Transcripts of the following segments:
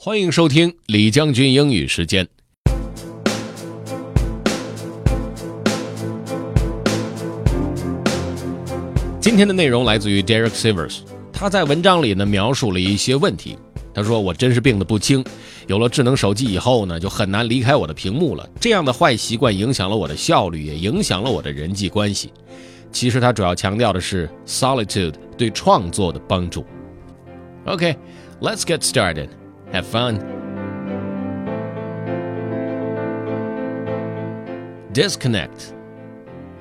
欢迎收听李将军英语时间。今天的内容来自于 Derek Sivers，他在文章里呢描述了一些问题。他说：“我真是病得不轻，有了智能手机以后呢，就很难离开我的屏幕了。这样的坏习惯影响了我的效率，也影响了我的人际关系。其实他主要强调的是 solitude 对创作的帮助。” OK，let's get started. Have fun. Disconnect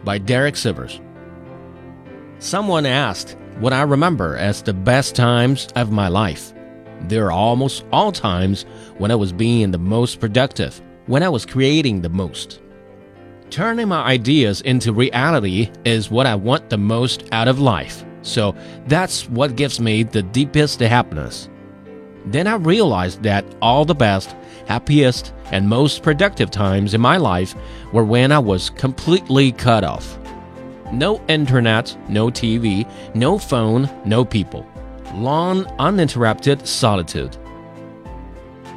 by Derek Sivers. Someone asked what I remember as the best times of my life. There are almost all times when I was being the most productive, when I was creating the most. Turning my ideas into reality is what I want the most out of life, so that's what gives me the deepest happiness. Then I realized that all the best, happiest, and most productive times in my life were when I was completely cut off. No internet, no TV, no phone, no people. Long, uninterrupted solitude.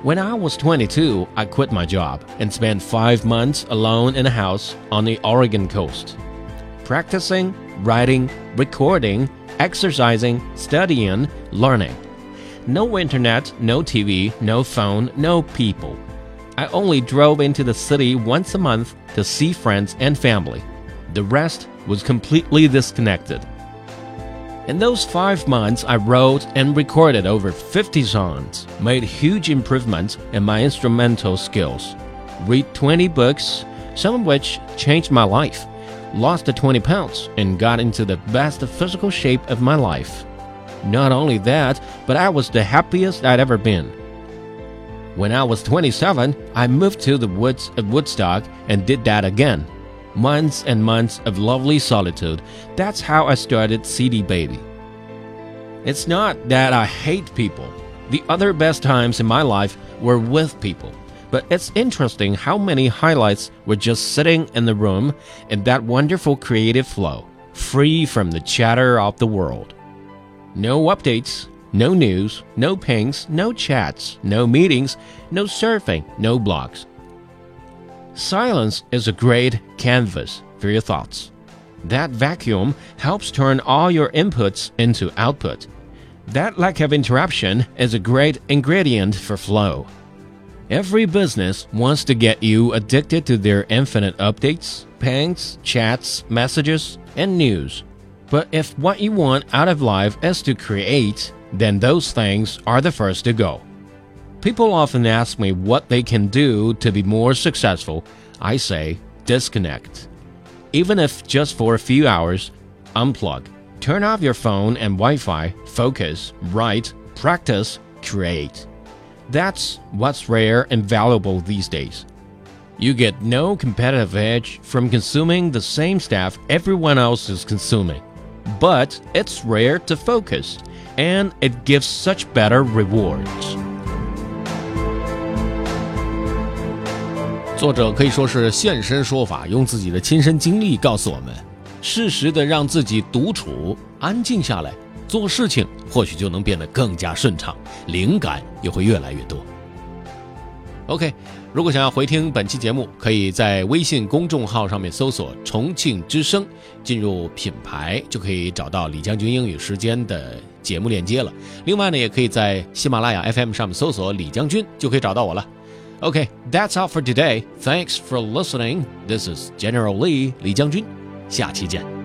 When I was 22, I quit my job and spent five months alone in a house on the Oregon coast. Practicing, writing, recording, exercising, studying, learning. No internet, no TV, no phone, no people. I only drove into the city once a month to see friends and family. The rest was completely disconnected. In those five months, I wrote and recorded over 50 songs, made huge improvements in my instrumental skills, read 20 books, some of which changed my life, lost the 20 pounds, and got into the best physical shape of my life. Not only that, but I was the happiest I'd ever been. When I was 27, I moved to the woods of Woodstock and did that again. Months and months of lovely solitude. That's how I started CD Baby. It's not that I hate people. The other best times in my life were with people. But it's interesting how many highlights were just sitting in the room in that wonderful creative flow, free from the chatter of the world. No updates, no news, no pings, no chats, no meetings, no surfing, no blogs. Silence is a great canvas for your thoughts. That vacuum helps turn all your inputs into output. That lack of interruption is a great ingredient for flow. Every business wants to get you addicted to their infinite updates, pings, chats, messages, and news. But if what you want out of life is to create, then those things are the first to go. People often ask me what they can do to be more successful. I say, disconnect. Even if just for a few hours, unplug. Turn off your phone and Wi Fi, focus, write, practice, create. That's what's rare and valuable these days. You get no competitive edge from consuming the same stuff everyone else is consuming. But it's rare to focus, and it gives such better rewards. 作者可以说是现身说法，用自己的亲身经历告诉我们，适时的让自己独处、安静下来，做事情或许就能变得更加顺畅，灵感也会越来越多。OK，如果想要回听本期节目，可以在微信公众号上面搜索“重庆之声”，进入品牌就可以找到李将军英语时间的节目链接了。另外呢，也可以在喜马拉雅 FM 上面搜索“李将军”，就可以找到我了。OK，That's all for today. Thanks for listening. This is General Lee 李将军，下期见。